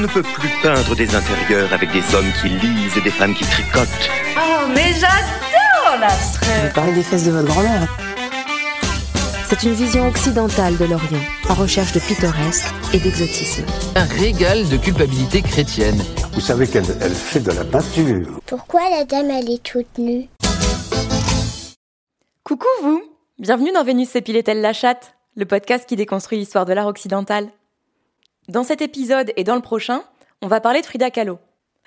ne peut plus peindre des intérieurs avec des hommes qui lisent et des femmes qui tricotent. Oh, mais j'adore l'abstrait Vous parlez des fesses de votre grand-mère. C'est une vision occidentale de l'Orient, en recherche de pittoresque et d'exotisme. Un régal de culpabilité chrétienne. Vous savez qu'elle elle fait de la peinture. Pourquoi la dame elle est toute nue? Coucou vous Bienvenue dans Vénus s'épilait-elle la chatte, le podcast qui déconstruit l'histoire de l'art occidental. Dans cet épisode et dans le prochain, on va parler de Frida Kahlo.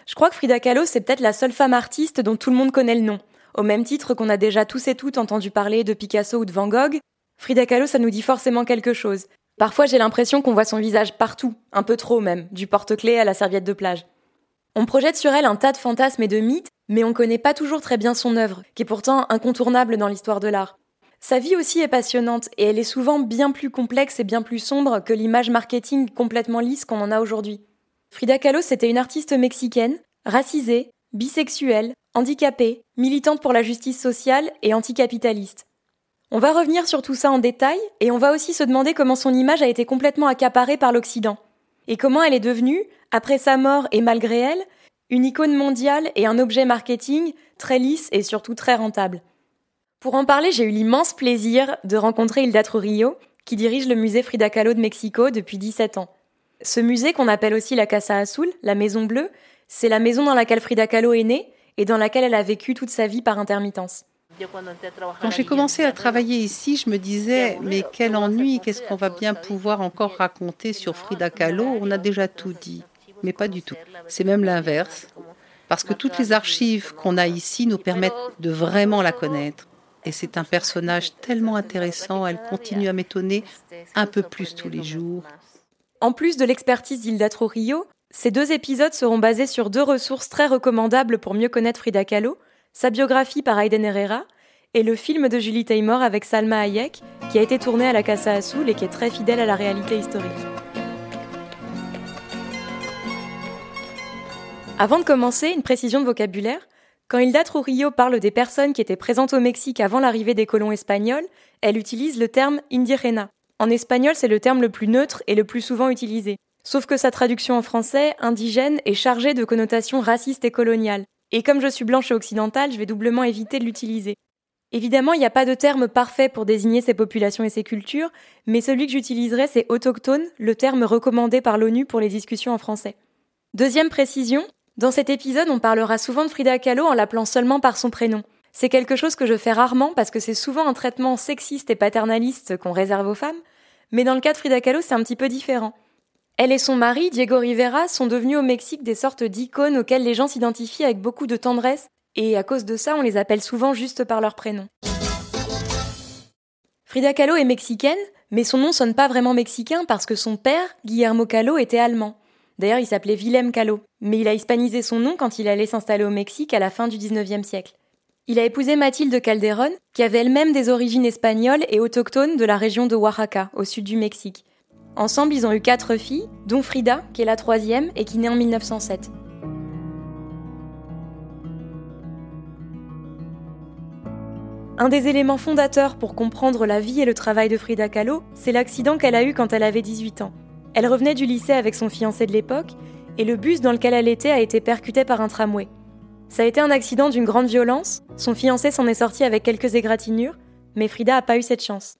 Je crois que Frida Kahlo, c'est peut-être la seule femme artiste dont tout le monde connaît le nom. Au même titre qu'on a déjà tous et toutes entendu parler de Picasso ou de Van Gogh, Frida Kahlo, ça nous dit forcément quelque chose. Parfois, j'ai l'impression qu'on voit son visage partout, un peu trop même, du porte-clés à la serviette de plage. On projette sur elle un tas de fantasmes et de mythes, mais on connaît pas toujours très bien son œuvre, qui est pourtant incontournable dans l'histoire de l'art. Sa vie aussi est passionnante, et elle est souvent bien plus complexe et bien plus sombre que l'image marketing complètement lisse qu'on en a aujourd'hui. Frida Kahlo, c'était une artiste mexicaine, racisée, bisexuelle, handicapée, militante pour la justice sociale et anticapitaliste. On va revenir sur tout ça en détail, et on va aussi se demander comment son image a été complètement accaparée par l'Occident, et comment elle est devenue, après sa mort et malgré elle, une icône mondiale et un objet marketing très lisse et surtout très rentable. Pour en parler, j'ai eu l'immense plaisir de rencontrer Hilda Trujillo, qui dirige le musée Frida Kahlo de Mexico depuis 17 ans. Ce musée, qu'on appelle aussi la Casa Azul, la Maison Bleue, c'est la maison dans laquelle Frida Kahlo est née et dans laquelle elle a vécu toute sa vie par intermittence. Quand j'ai commencé à travailler ici, je me disais, mais quel ennui, qu'est-ce qu'on va bien pouvoir encore raconter sur Frida Kahlo? On a déjà tout dit, mais pas du tout. C'est même l'inverse, parce que toutes les archives qu'on a ici nous permettent de vraiment la connaître. Et c'est un personnage tellement intéressant, elle continue à m'étonner un peu plus tous les jours. En plus de l'expertise d'Hilda Trujillo, ces deux épisodes seront basés sur deux ressources très recommandables pour mieux connaître Frida Kahlo, sa biographie par Aiden Herrera et le film de Julie Taymor avec Salma Hayek, qui a été tourné à la Casa Azul et qui est très fidèle à la réalité historique. Avant de commencer, une précision de vocabulaire. Quand Hilda Trujillo parle des personnes qui étaient présentes au Mexique avant l'arrivée des colons espagnols, elle utilise le terme indigena. En espagnol, c'est le terme le plus neutre et le plus souvent utilisé. Sauf que sa traduction en français, indigène, est chargée de connotations racistes et coloniales. Et comme je suis blanche et occidentale, je vais doublement éviter de l'utiliser. Évidemment, il n'y a pas de terme parfait pour désigner ces populations et ces cultures, mais celui que j'utiliserai, c'est autochtone, le terme recommandé par l'ONU pour les discussions en français. Deuxième précision, dans cet épisode, on parlera souvent de Frida Kahlo en l'appelant seulement par son prénom. C'est quelque chose que je fais rarement parce que c'est souvent un traitement sexiste et paternaliste qu'on réserve aux femmes, mais dans le cas de Frida Kahlo, c'est un petit peu différent. Elle et son mari, Diego Rivera, sont devenus au Mexique des sortes d'icônes auxquelles les gens s'identifient avec beaucoup de tendresse, et à cause de ça, on les appelle souvent juste par leur prénom. Frida Kahlo est mexicaine, mais son nom sonne pas vraiment mexicain parce que son père, Guillermo Kahlo, était allemand. D'ailleurs, il s'appelait Willem Kahlo, mais il a hispanisé son nom quand il allait s'installer au Mexique à la fin du 19e siècle. Il a épousé Mathilde Calderón, qui avait elle-même des origines espagnoles et autochtones de la région de Oaxaca, au sud du Mexique. Ensemble, ils ont eu quatre filles, dont Frida, qui est la troisième et qui naît en 1907. Un des éléments fondateurs pour comprendre la vie et le travail de Frida Kahlo, c'est l'accident qu'elle a eu quand elle avait 18 ans. Elle revenait du lycée avec son fiancé de l'époque, et le bus dans lequel elle était a été percuté par un tramway. Ça a été un accident d'une grande violence, son fiancé s'en est sorti avec quelques égratignures, mais Frida n'a pas eu cette chance.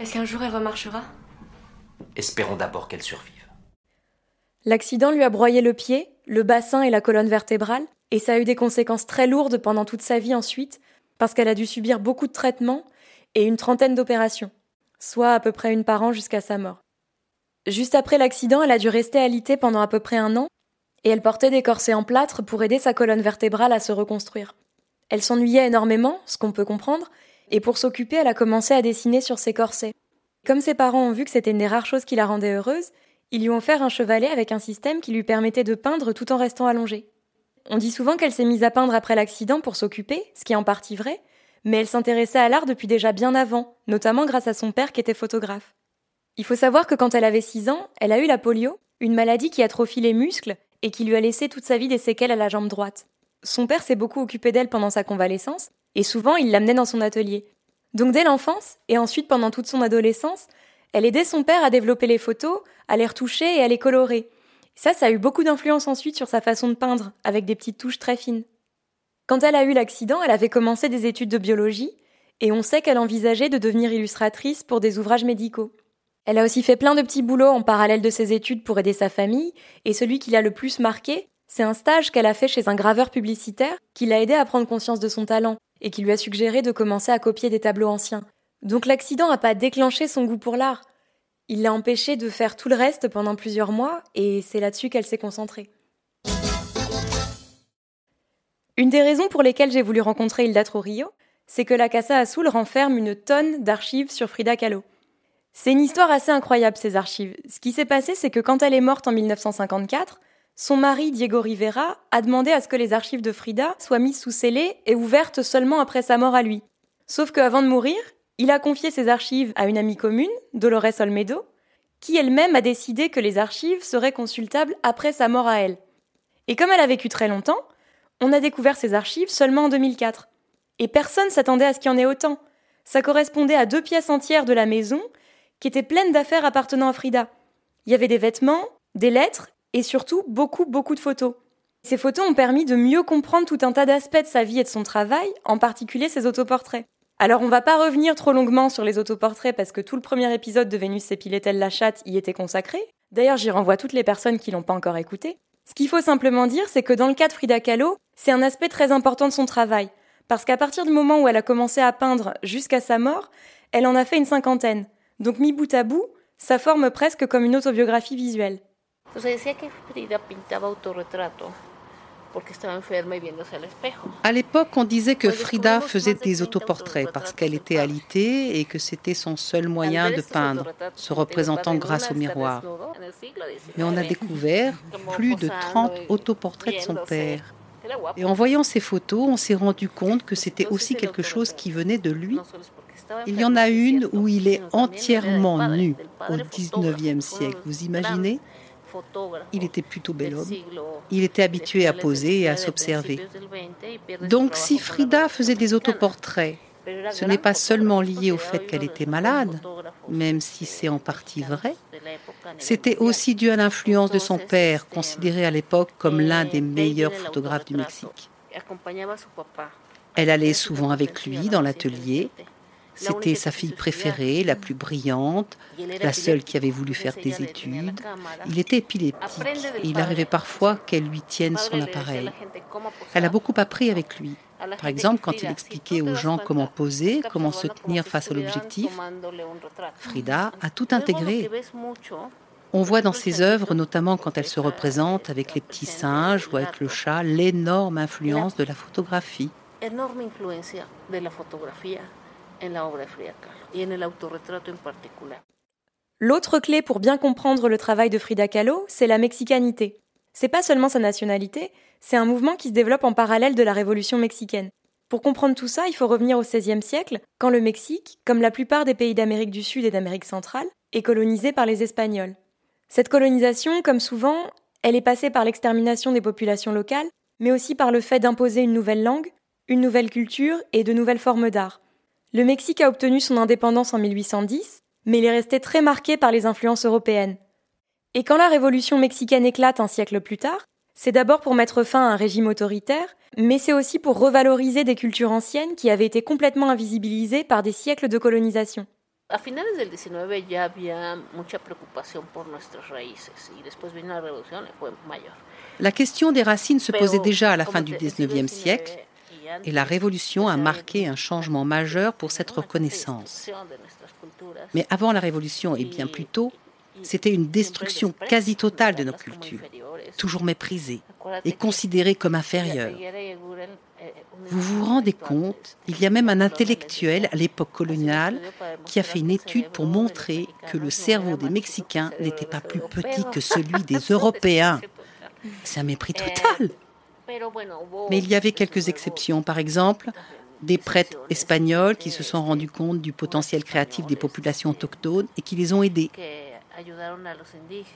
Est-ce qu'un jour elle remarchera? Espérons d'abord qu'elle survive. L'accident lui a broyé le pied, le bassin et la colonne vertébrale, et ça a eu des conséquences très lourdes pendant toute sa vie ensuite, parce qu'elle a dû subir beaucoup de traitements et une trentaine d'opérations. soit à peu près une par an jusqu'à sa mort. Juste après l'accident, elle a dû rester alitée pendant à peu près un an, et elle portait des corsets en plâtre pour aider sa colonne vertébrale à se reconstruire. Elle s'ennuyait énormément, ce qu'on peut comprendre, et pour s'occuper, elle a commencé à dessiner sur ses corsets. Comme ses parents ont vu que c'était une des rares choses qui la rendait heureuse, ils lui ont offert un chevalet avec un système qui lui permettait de peindre tout en restant allongée. On dit souvent qu'elle s'est mise à peindre après l'accident pour s'occuper, ce qui est en partie vrai, mais elle s'intéressait à l'art depuis déjà bien avant, notamment grâce à son père qui était photographe. Il faut savoir que quand elle avait 6 ans, elle a eu la polio, une maladie qui atrophie les muscles et qui lui a laissé toute sa vie des séquelles à la jambe droite. Son père s'est beaucoup occupé d'elle pendant sa convalescence, et souvent il l'amenait dans son atelier. Donc dès l'enfance, et ensuite pendant toute son adolescence, elle aidait son père à développer les photos, à les retoucher et à les colorer. Ça, ça a eu beaucoup d'influence ensuite sur sa façon de peindre, avec des petites touches très fines. Quand elle a eu l'accident, elle avait commencé des études de biologie, et on sait qu'elle envisageait de devenir illustratrice pour des ouvrages médicaux. Elle a aussi fait plein de petits boulots en parallèle de ses études pour aider sa famille, et celui qui l'a le plus marqué, c'est un stage qu'elle a fait chez un graveur publicitaire qui l'a aidé à prendre conscience de son talent et qui lui a suggéré de commencer à copier des tableaux anciens. Donc l'accident n'a pas déclenché son goût pour l'art. Il l'a empêché de faire tout le reste pendant plusieurs mois et c'est là-dessus qu'elle s'est concentrée. Une des raisons pour lesquelles j'ai voulu rencontrer Hilda Rio, c'est que la Casa Azul renferme une tonne d'archives sur Frida Kahlo. C'est une histoire assez incroyable, ces archives. Ce qui s'est passé, c'est que quand elle est morte en 1954, son mari Diego Rivera a demandé à ce que les archives de Frida soient mises sous scellé et ouvertes seulement après sa mort à lui. Sauf qu'avant de mourir, il a confié ses archives à une amie commune, Dolores Olmedo, qui elle-même a décidé que les archives seraient consultables après sa mort à elle. Et comme elle a vécu très longtemps, on a découvert ces archives seulement en 2004. Et personne s'attendait à ce qu'il y en ait autant. Ça correspondait à deux pièces entières de la maison qui était pleine d'affaires appartenant à Frida. Il y avait des vêtements, des lettres et surtout beaucoup, beaucoup de photos. Ces photos ont permis de mieux comprendre tout un tas d'aspects de sa vie et de son travail, en particulier ses autoportraits. Alors on va pas revenir trop longuement sur les autoportraits parce que tout le premier épisode de Vénus s'épilait-elle la chatte y était consacré. D'ailleurs j'y renvoie toutes les personnes qui l'ont pas encore écouté. Ce qu'il faut simplement dire, c'est que dans le cas de Frida Kahlo, c'est un aspect très important de son travail. Parce qu'à partir du moment où elle a commencé à peindre jusqu'à sa mort, elle en a fait une cinquantaine. Donc mis bout à bout, ça forme presque comme une autobiographie visuelle. À l'époque, on disait que Frida faisait des autoportraits parce qu'elle était alitée et que c'était son seul moyen de peindre, se représentant grâce au miroir. Mais on a découvert plus de 30 autoportraits de son père. Et en voyant ces photos, on s'est rendu compte que c'était aussi quelque chose qui venait de lui. Il y en a une où il est entièrement nu au 19e siècle. Vous imaginez? Il était plutôt bel homme. Il était habitué à poser et à s'observer. Donc si Frida faisait des autoportraits, ce n'est pas seulement lié au fait qu'elle était malade, même si c'est en partie vrai. C'était aussi dû à l'influence de son père, considéré à l'époque comme l'un des meilleurs photographes du Mexique. Elle allait souvent avec lui dans l'atelier c'était sa fille préférée, la plus brillante, la seule qui avait voulu faire des études. Il était épileptique et il arrivait parfois qu'elle lui tienne son appareil. Elle a beaucoup appris avec lui. Par exemple, quand il expliquait aux gens comment poser, comment se tenir face à l'objectif, Frida a tout intégré. On voit dans ses œuvres, notamment quand elle se représente avec les petits singes ou avec le chat, l'énorme influence de la photographie. L'autre clé pour bien comprendre le travail de Frida Kahlo, c'est la mexicanité. C'est pas seulement sa nationalité, c'est un mouvement qui se développe en parallèle de la révolution mexicaine. Pour comprendre tout ça, il faut revenir au XVIe siècle, quand le Mexique, comme la plupart des pays d'Amérique du Sud et d'Amérique centrale, est colonisé par les Espagnols. Cette colonisation, comme souvent, elle est passée par l'extermination des populations locales, mais aussi par le fait d'imposer une nouvelle langue, une nouvelle culture et de nouvelles formes d'art. Le Mexique a obtenu son indépendance en 1810, mais il est resté très marqué par les influences européennes. Et quand la révolution mexicaine éclate un siècle plus tard, c'est d'abord pour mettre fin à un régime autoritaire, mais c'est aussi pour revaloriser des cultures anciennes qui avaient été complètement invisibilisées par des siècles de colonisation. A finales del 19 ya había mucha preocupación por nuestras raíces y después vino la revolución y fue mayor. La question des racines se posait déjà à la fin du 19e siècle, et la Révolution a marqué un changement majeur pour cette reconnaissance. Mais avant la Révolution et bien plus tôt, c'était une destruction quasi totale de nos cultures, toujours méprisées et considérées comme inférieures. Vous vous rendez compte, il y a même un intellectuel à l'époque coloniale qui a fait une étude pour montrer que le cerveau des Mexicains n'était pas plus petit que celui des Européens. C'est un mépris total. Mais il y avait quelques exceptions. Par exemple, des prêtres espagnols qui se sont rendus compte du potentiel créatif des populations autochtones et qui les ont aidés.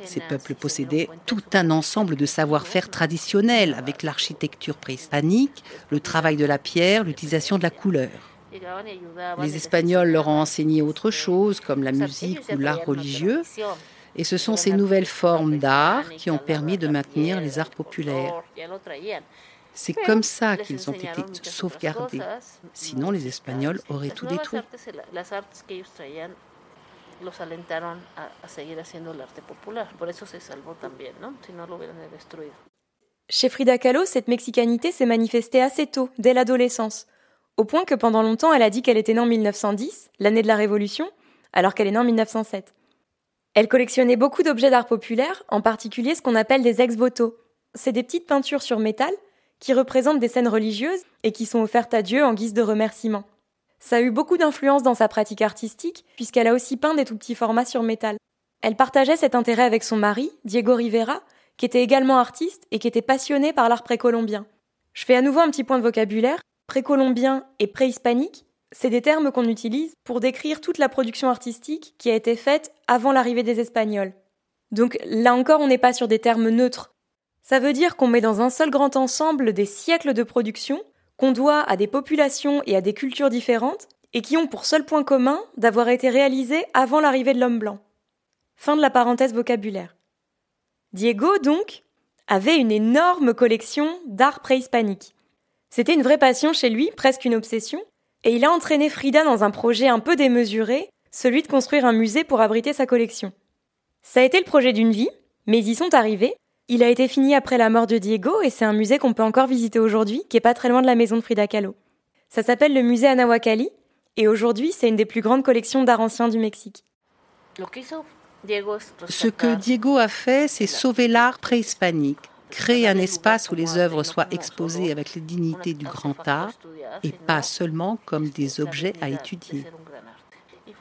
Ces peuples possédaient tout un ensemble de savoir-faire traditionnels avec l'architecture préhispanique, le travail de la pierre, l'utilisation de la couleur. Les Espagnols leur ont enseigné autre chose, comme la musique ou l'art religieux, et ce sont ces nouvelles formes d'art qui ont permis de maintenir les arts populaires. C'est comme ça qu'ils ont été sauvegardés. Sinon, les Espagnols auraient tout détruit. Chez Frida Kahlo, cette mexicanité s'est manifestée assez tôt, dès l'adolescence, au point que pendant longtemps elle a dit qu'elle était née en 1910, l'année de la Révolution, alors qu'elle est née en 1907. Elle collectionnait beaucoup d'objets d'art populaire, en particulier ce qu'on appelle des ex-voto. C'est des petites peintures sur métal qui représentent des scènes religieuses et qui sont offertes à Dieu en guise de remerciement. Ça a eu beaucoup d'influence dans sa pratique artistique, puisqu'elle a aussi peint des tout petits formats sur métal. Elle partageait cet intérêt avec son mari, Diego Rivera, qui était également artiste et qui était passionné par l'art précolombien. Je fais à nouveau un petit point de vocabulaire. Précolombien et préhispanique, c'est des termes qu'on utilise pour décrire toute la production artistique qui a été faite avant l'arrivée des Espagnols. Donc là encore, on n'est pas sur des termes neutres. Ça veut dire qu'on met dans un seul grand ensemble des siècles de production qu'on doit à des populations et à des cultures différentes et qui ont pour seul point commun d'avoir été réalisées avant l'arrivée de l'homme blanc. Fin de la parenthèse vocabulaire. Diego, donc, avait une énorme collection d'art préhispanique. C'était une vraie passion chez lui, presque une obsession, et il a entraîné Frida dans un projet un peu démesuré, celui de construire un musée pour abriter sa collection. Ça a été le projet d'une vie, mais ils y sont arrivés, il a été fini après la mort de Diego et c'est un musée qu'on peut encore visiter aujourd'hui, qui est pas très loin de la maison de Frida Kahlo. Ça s'appelle le musée Anahuacalli et aujourd'hui c'est une des plus grandes collections d'art ancien du Mexique. Ce que Diego a fait, c'est sauver l'art préhispanique, créer un espace où les œuvres soient exposées avec les dignités du grand art et pas seulement comme des objets à étudier.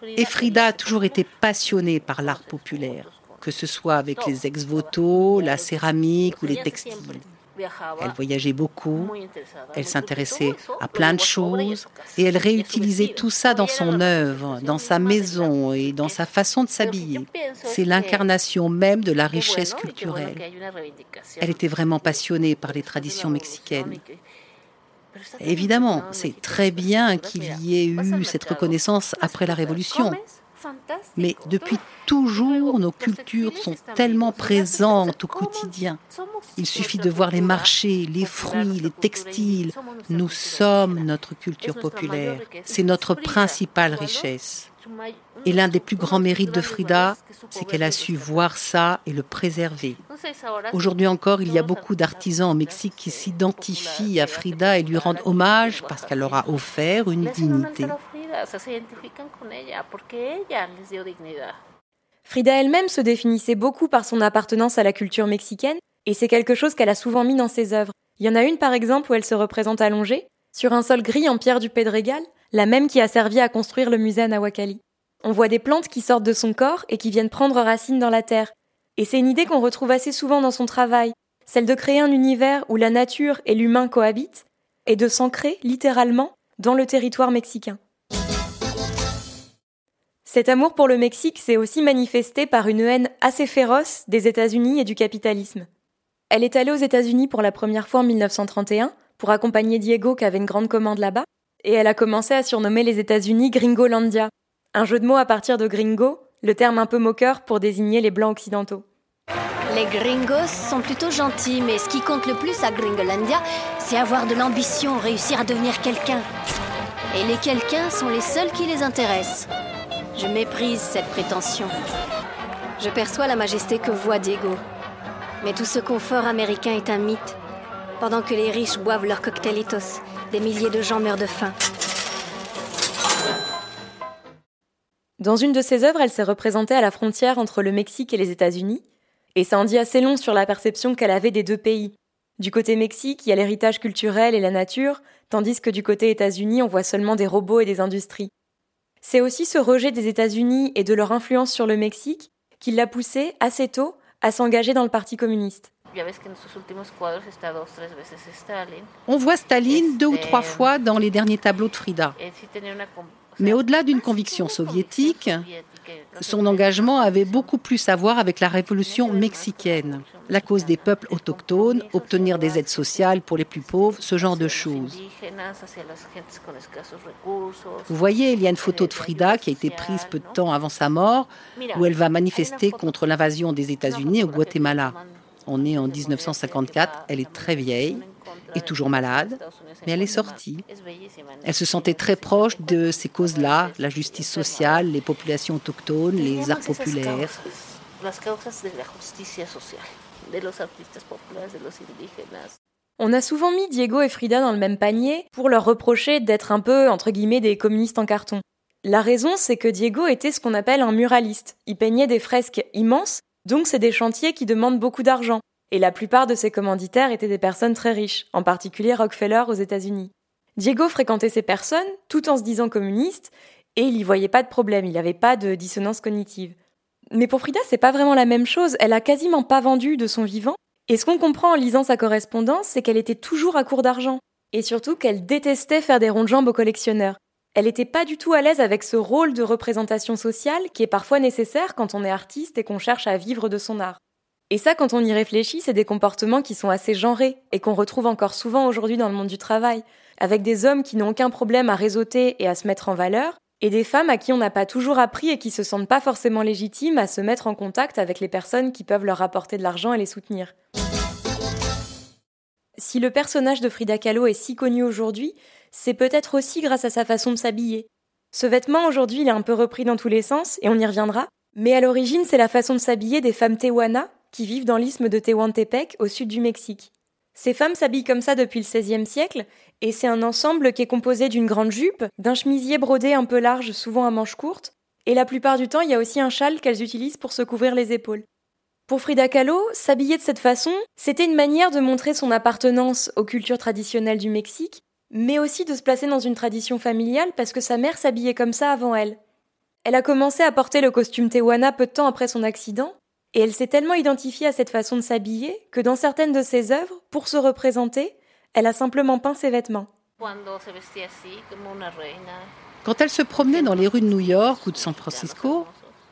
Et Frida a toujours été passionnée par l'art populaire que ce soit avec les ex-voto, la céramique ou les textiles. Elle voyageait beaucoup, elle s'intéressait à plein de choses et elle réutilisait tout ça dans son œuvre, dans sa maison et dans sa façon de s'habiller. C'est l'incarnation même de la richesse culturelle. Elle était vraiment passionnée par les traditions mexicaines. Évidemment, c'est très bien qu'il y ait eu cette reconnaissance après la Révolution. Mais depuis toujours, nos cultures sont tellement présentes au quotidien. Il suffit de voir les marchés, les fruits, les textiles. Nous sommes notre culture populaire. C'est notre principale richesse. Et l'un des plus grands mérites de Frida, c'est qu'elle a su voir ça et le préserver. Aujourd'hui encore, il y a beaucoup d'artisans au Mexique qui s'identifient à Frida et lui rendent hommage parce qu'elle leur a offert une dignité. Frida elle-même se définissait beaucoup par son appartenance à la culture mexicaine, et c'est quelque chose qu'elle a souvent mis dans ses œuvres. Il y en a une par exemple où elle se représente allongée, sur un sol gris en pierre du Pedregal, la même qui a servi à construire le musée à. On voit des plantes qui sortent de son corps et qui viennent prendre racine dans la terre. Et c'est une idée qu'on retrouve assez souvent dans son travail, celle de créer un univers où la nature et l'humain cohabitent, et de s'ancrer, littéralement, dans le territoire mexicain. Cet amour pour le Mexique s'est aussi manifesté par une haine assez féroce des États-Unis et du capitalisme. Elle est allée aux États-Unis pour la première fois en 1931 pour accompagner Diego qui avait une grande commande là-bas, et elle a commencé à surnommer les États-Unis Gringolandia, un jeu de mots à partir de gringo, le terme un peu moqueur pour désigner les blancs occidentaux. Les gringos sont plutôt gentils, mais ce qui compte le plus à Gringolandia, c'est avoir de l'ambition, réussir à devenir quelqu'un. Et les quelqu'un sont les seuls qui les intéressent. Je méprise cette prétention. Je perçois la majesté que voit Diego. Mais tout ce confort américain est un mythe. Pendant que les riches boivent leurs cocktailitos Des milliers de gens meurent de faim. Dans une de ses œuvres, elle s'est représentée à la frontière entre le Mexique et les États-Unis, et ça en dit assez long sur la perception qu'elle avait des deux pays. Du côté Mexique, il y a l'héritage culturel et la nature, tandis que du côté États-Unis, on voit seulement des robots et des industries. C'est aussi ce rejet des États-Unis et de leur influence sur le Mexique qui l'a poussée assez tôt à s'engager dans le Parti communiste. On voit Staline deux ou trois fois dans les derniers tableaux de Frida. Mais au-delà d'une conviction soviétique, son engagement avait beaucoup plus à voir avec la révolution mexicaine, la cause des peuples autochtones, obtenir des aides sociales pour les plus pauvres, ce genre de choses. Vous voyez, il y a une photo de Frida qui a été prise peu de temps avant sa mort, où elle va manifester contre l'invasion des États-Unis au Guatemala. On est en 1954, elle est très vieille, est toujours malade, mais elle est sortie. Elle se sentait très proche de ces causes-là, la justice sociale, les populations autochtones, les arts populaires. On a souvent mis Diego et Frida dans le même panier pour leur reprocher d'être un peu, entre guillemets, des communistes en carton. La raison, c'est que Diego était ce qu'on appelle un muraliste. Il peignait des fresques immenses, donc c'est des chantiers qui demandent beaucoup d'argent. Et la plupart de ses commanditaires étaient des personnes très riches, en particulier Rockefeller aux États-Unis. Diego fréquentait ces personnes tout en se disant communiste, et il y voyait pas de problème, il n'y avait pas de dissonance cognitive. Mais pour Frida, c'est pas vraiment la même chose, elle a quasiment pas vendu de son vivant, et ce qu'on comprend en lisant sa correspondance, c'est qu'elle était toujours à court d'argent, et surtout qu'elle détestait faire des ronds de jambes aux collectionneurs. Elle n'était pas du tout à l'aise avec ce rôle de représentation sociale qui est parfois nécessaire quand on est artiste et qu'on cherche à vivre de son art. Et ça, quand on y réfléchit, c'est des comportements qui sont assez genrés et qu'on retrouve encore souvent aujourd'hui dans le monde du travail, avec des hommes qui n'ont aucun problème à réseauter et à se mettre en valeur, et des femmes à qui on n'a pas toujours appris et qui se sentent pas forcément légitimes à se mettre en contact avec les personnes qui peuvent leur apporter de l'argent et les soutenir. Si le personnage de Frida Kahlo est si connu aujourd'hui, c'est peut-être aussi grâce à sa façon de s'habiller. Ce vêtement aujourd'hui, il est un peu repris dans tous les sens, et on y reviendra, mais à l'origine, c'est la façon de s'habiller des femmes tehuanas qui vivent dans l'isthme de Tehuantepec au sud du Mexique. Ces femmes s'habillent comme ça depuis le XVIe siècle, et c'est un ensemble qui est composé d'une grande jupe, d'un chemisier brodé un peu large, souvent à manches courtes, et la plupart du temps il y a aussi un châle qu'elles utilisent pour se couvrir les épaules. Pour Frida Kahlo, s'habiller de cette façon, c'était une manière de montrer son appartenance aux cultures traditionnelles du Mexique, mais aussi de se placer dans une tradition familiale parce que sa mère s'habillait comme ça avant elle. Elle a commencé à porter le costume Tewana peu de temps après son accident, et elle s'est tellement identifiée à cette façon de s'habiller que dans certaines de ses œuvres, pour se représenter, elle a simplement peint ses vêtements. Quand elle se promenait dans les rues de New York ou de San Francisco,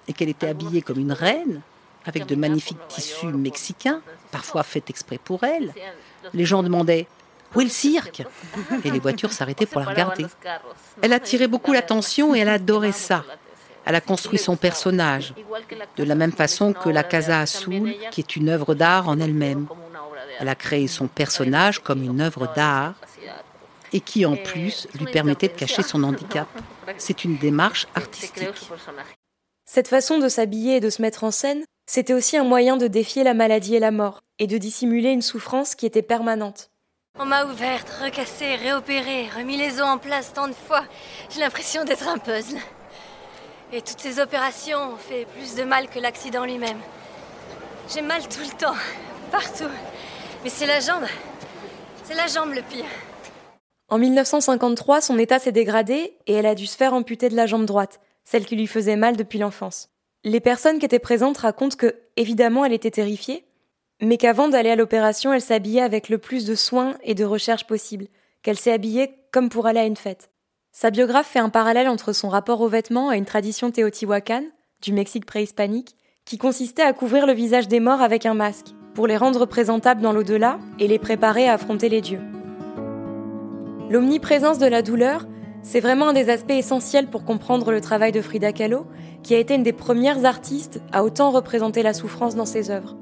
et qu'elle était habillée comme une reine, avec de magnifiques tissus mexicains, parfois faits exprès pour elle, les gens demandaient Où est le cirque Et les voitures s'arrêtaient pour la regarder. Elle attirait beaucoup l'attention et elle adorait ça. Elle a construit son personnage, de la même façon que la Casa Azul, qui est une œuvre d'art en elle-même. Elle a créé son personnage comme une œuvre d'art et qui en plus lui permettait de cacher son handicap. C'est une démarche artistique. Cette façon de s'habiller et de se mettre en scène, c'était aussi un moyen de défier la maladie et la mort, et de dissimuler une souffrance qui était permanente. On m'a ouverte, recassée, réopérée, remis les os en place tant de fois. J'ai l'impression d'être un puzzle. Et toutes ces opérations ont fait plus de mal que l'accident lui-même. J'ai mal tout le temps, partout. Mais c'est la jambe. C'est la jambe le pire. En 1953, son état s'est dégradé et elle a dû se faire amputer de la jambe droite, celle qui lui faisait mal depuis l'enfance. Les personnes qui étaient présentes racontent que, évidemment, elle était terrifiée, mais qu'avant d'aller à l'opération, elle s'habillait avec le plus de soins et de recherche possible, qu'elle s'est habillée comme pour aller à une fête. Sa biographe fait un parallèle entre son rapport aux vêtements et une tradition téotihuacane, du Mexique préhispanique, qui consistait à couvrir le visage des morts avec un masque, pour les rendre présentables dans l'au-delà et les préparer à affronter les dieux. L'omniprésence de la douleur, c'est vraiment un des aspects essentiels pour comprendre le travail de Frida Kahlo, qui a été une des premières artistes à autant représenter la souffrance dans ses œuvres.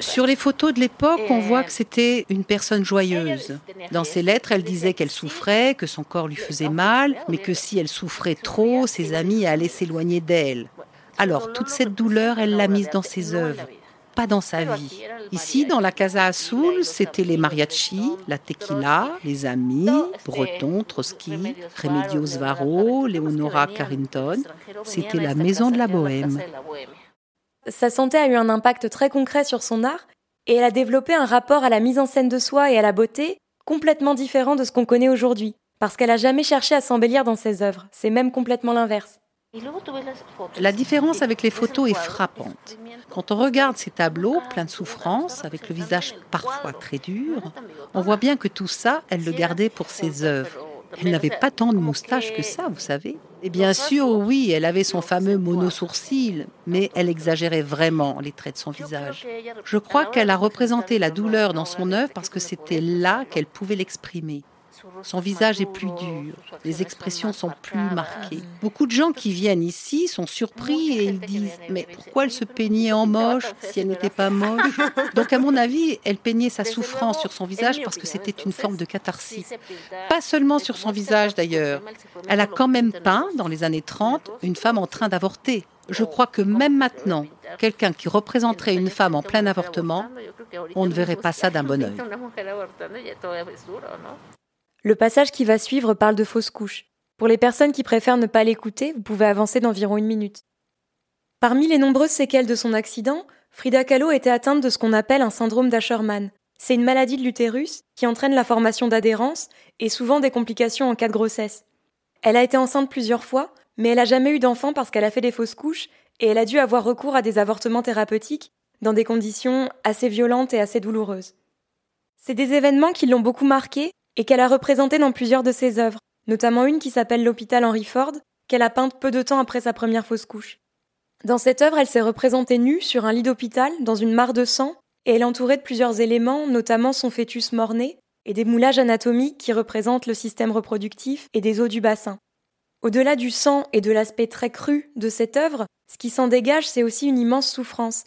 Sur les photos de l'époque, on voit que c'était une personne joyeuse. Dans ses lettres, elle disait qu'elle souffrait, que son corps lui faisait mal, mais que si elle souffrait trop, ses amis allaient s'éloigner d'elle. Alors, toute cette douleur, elle l'a mise dans ses œuvres. pas dans sa vie. Ici, dans la Casa Azul, c'était les mariachis, la tequila, les amis, Breton, Trotsky, Remedios Varo, Leonora Carrington. C'était la maison de la bohème. Sa santé a eu un impact très concret sur son art et elle a développé un rapport à la mise en scène de soi et à la beauté complètement différent de ce qu'on connaît aujourd'hui, parce qu'elle n'a jamais cherché à s'embellir dans ses œuvres, c'est même complètement l'inverse. La différence avec les photos est frappante. Quand on regarde ces tableaux pleins de souffrance, avec le visage parfois très dur, on voit bien que tout ça, elle le gardait pour ses œuvres. Elle n'avait pas tant de moustaches que ça, vous savez. Et bien sûr, oui, elle avait son fameux mono-sourcil, mais elle exagérait vraiment les traits de son visage. Je crois qu'elle a représenté la douleur dans son œuvre parce que c'était là qu'elle pouvait l'exprimer. Son visage est plus dur, les expressions sont plus marquées. Beaucoup de gens qui viennent ici sont surpris et ils disent Mais pourquoi elle se peignait en moche si elle n'était pas moche? Donc, à mon avis, elle peignait sa souffrance sur son visage parce que c'était une forme de catharsis. Pas seulement sur son visage d'ailleurs. Elle a quand même peint, dans les années 30, une femme en train d'avorter. Je crois que même maintenant, quelqu'un qui représenterait une femme en plein avortement, on ne verrait pas ça d'un bon oeil. Le passage qui va suivre parle de fausses couches. Pour les personnes qui préfèrent ne pas l'écouter, vous pouvez avancer d'environ une minute. Parmi les nombreuses séquelles de son accident, Frida Kahlo était atteinte de ce qu'on appelle un syndrome d'Asherman. C'est une maladie de l'utérus qui entraîne la formation d'adhérence et souvent des complications en cas de grossesse. Elle a été enceinte plusieurs fois, mais elle n'a jamais eu d'enfant parce qu'elle a fait des fausses couches et elle a dû avoir recours à des avortements thérapeutiques dans des conditions assez violentes et assez douloureuses. C'est des événements qui l'ont beaucoup marquée et qu'elle a représenté dans plusieurs de ses œuvres, notamment une qui s'appelle L'hôpital Henry Ford, qu'elle a peinte peu de temps après sa première fausse couche. Dans cette œuvre, elle s'est représentée nue sur un lit d'hôpital, dans une mare de sang, et elle est entourée de plusieurs éléments, notamment son fœtus mort-né, et des moulages anatomiques qui représentent le système reproductif et des os du bassin. Au-delà du sang et de l'aspect très cru de cette œuvre, ce qui s'en dégage, c'est aussi une immense souffrance.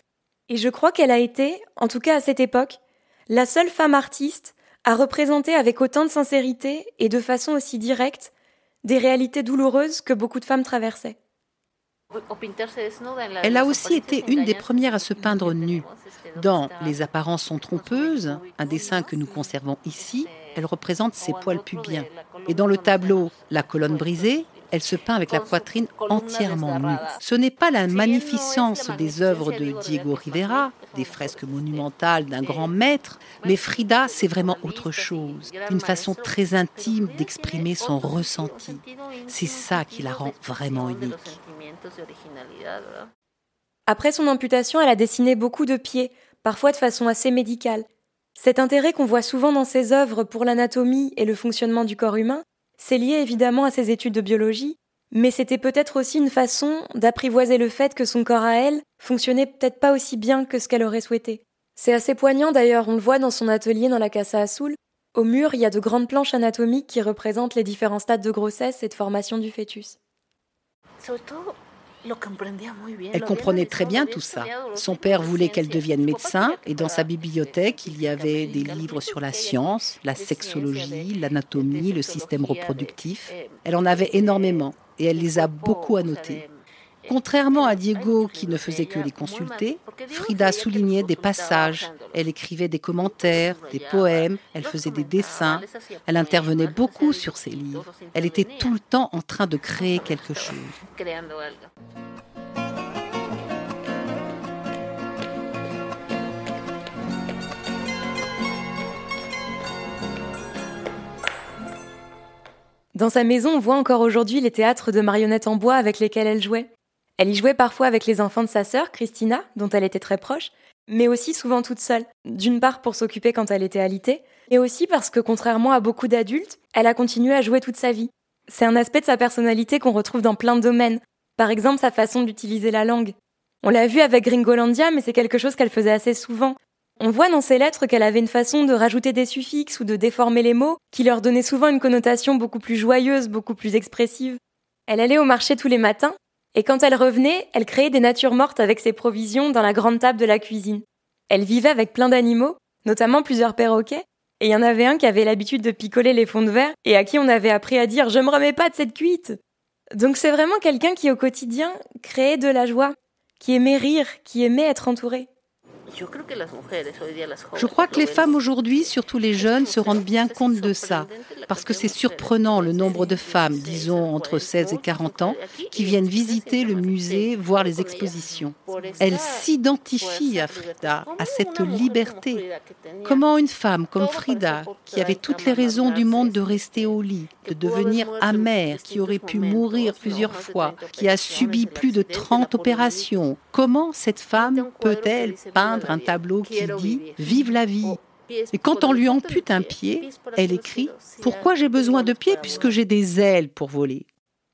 Et je crois qu'elle a été, en tout cas à cette époque, la seule femme artiste à représenter avec autant de sincérité et de façon aussi directe des réalités douloureuses que beaucoup de femmes traversaient. Elle a aussi été une des premières à se peindre nue. Dans Les apparences sont trompeuses, un dessin que nous conservons ici, elle représente ses poils pubiens. Et dans le tableau La colonne brisée, elle se peint avec la poitrine entièrement nue. Ce n'est pas la magnificence des œuvres de Diego Rivera, des fresques monumentales d'un grand maître, mais Frida, c'est vraiment autre chose, une façon très intime d'exprimer son ressenti. C'est ça qui la rend vraiment unique. Après son amputation, elle a dessiné beaucoup de pieds, parfois de façon assez médicale. Cet intérêt qu'on voit souvent dans ses œuvres pour l'anatomie et le fonctionnement du corps humain c'est lié évidemment à ses études de biologie, mais c'était peut-être aussi une façon d'apprivoiser le fait que son corps à elle fonctionnait peut-être pas aussi bien que ce qu'elle aurait souhaité. C'est assez poignant d'ailleurs, on le voit dans son atelier dans la Casa Azul. Au mur, il y a de grandes planches anatomiques qui représentent les différents stades de grossesse et de formation du fœtus. Elle comprenait très bien tout ça. Son père voulait qu'elle devienne médecin et dans sa bibliothèque, il y avait des livres sur la science, la sexologie, l'anatomie, le système reproductif. Elle en avait énormément et elle les a beaucoup annotés. Contrairement à Diego qui ne faisait que les consulter, Frida soulignait des passages, elle écrivait des commentaires, des poèmes, elle faisait des dessins, elle intervenait beaucoup sur ses livres. Elle était tout le temps en train de créer quelque chose. Dans sa maison, on voit encore aujourd'hui les théâtres de marionnettes en bois avec lesquels elle jouait. Elle y jouait parfois avec les enfants de sa sœur, Christina, dont elle était très proche, mais aussi souvent toute seule. D'une part pour s'occuper quand elle était alitée, et aussi parce que contrairement à beaucoup d'adultes, elle a continué à jouer toute sa vie. C'est un aspect de sa personnalité qu'on retrouve dans plein de domaines. Par exemple, sa façon d'utiliser la langue. On l'a vu avec Gringolandia, mais c'est quelque chose qu'elle faisait assez souvent. On voit dans ses lettres qu'elle avait une façon de rajouter des suffixes ou de déformer les mots qui leur donnait souvent une connotation beaucoup plus joyeuse, beaucoup plus expressive. Elle allait au marché tous les matins, et quand elle revenait, elle créait des natures mortes avec ses provisions dans la grande table de la cuisine. Elle vivait avec plein d'animaux, notamment plusieurs perroquets, et il y en avait un qui avait l'habitude de picoler les fonds de verre et à qui on avait appris à dire Je me remets pas de cette cuite. Donc c'est vraiment quelqu'un qui au quotidien créait de la joie, qui aimait rire, qui aimait être entouré. Je crois que les femmes aujourd'hui, surtout les jeunes, se rendent bien compte de ça, parce que c'est surprenant le nombre de femmes, disons entre 16 et 40 ans, qui viennent visiter le musée, voir les expositions. Elles s'identifient à Frida, à cette liberté. Comment une femme comme Frida, qui avait toutes les raisons du monde de rester au lit, de devenir amère, qui aurait pu mourir plusieurs fois, qui a subi plus de 30 opérations, comment cette femme peut-elle peindre un tableau qui dit Vive la vie et quand on lui ampute un pied, elle écrit Pourquoi j'ai besoin de pieds puisque j'ai des ailes pour voler?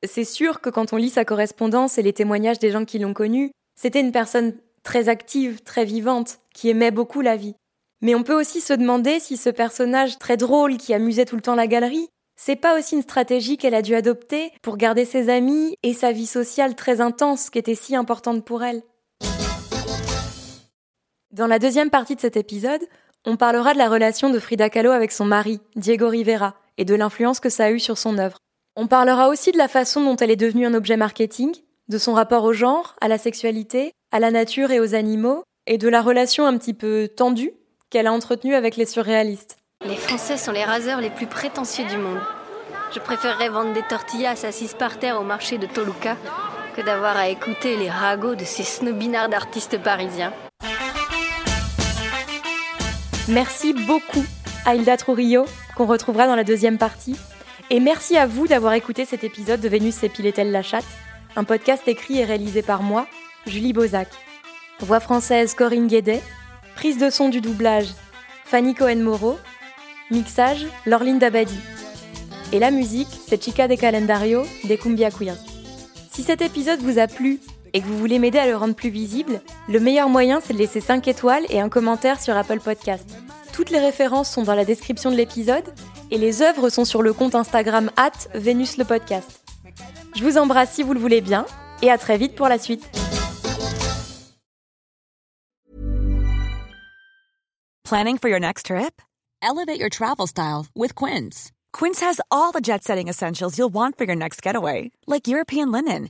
C'est sûr que quand on lit sa correspondance et les témoignages des gens qui l'ont connue, c'était une personne très active, très vivante, qui aimait beaucoup la vie. Mais on peut aussi se demander si ce personnage très drôle qui amusait tout le temps la galerie, c'est pas aussi une stratégie qu'elle a dû adopter pour garder ses amis et sa vie sociale très intense qui était si importante pour elle. Dans la deuxième partie de cet épisode, on parlera de la relation de Frida Kahlo avec son mari, Diego Rivera, et de l'influence que ça a eu sur son œuvre. On parlera aussi de la façon dont elle est devenue un objet marketing, de son rapport au genre, à la sexualité, à la nature et aux animaux, et de la relation un petit peu tendue qu'elle a entretenue avec les surréalistes. Les Français sont les raseurs les plus prétentieux du monde. Je préférerais vendre des tortillas assises par terre au marché de Toluca que d'avoir à écouter les ragots de ces snobinards d'artistes parisiens. Merci beaucoup à Hilda Trujillo, qu'on retrouvera dans la deuxième partie. Et merci à vous d'avoir écouté cet épisode de Vénus s'épilait-elle la chatte, un podcast écrit et réalisé par moi, Julie Bozac. Voix française Corinne Guédet, prise de son du doublage Fanny Cohen-Moreau, mixage Lorline Dabadi. Et la musique, c'est Chica de Calendario des Cumbia Queers. Si cet épisode vous a plu et que vous voulez m'aider à le rendre plus visible, le meilleur moyen c'est de laisser 5 étoiles et un commentaire sur Apple Podcast. Toutes les références sont dans la description de l'épisode et les œuvres sont sur le compte Instagram at Vénus le podcast. Je vous embrasse si vous le voulez bien et à très vite pour la suite. Planning for your next trip? Elevate your travel style with Quince. Quince has all the jet setting essentials you'll want for your next getaway, like European linen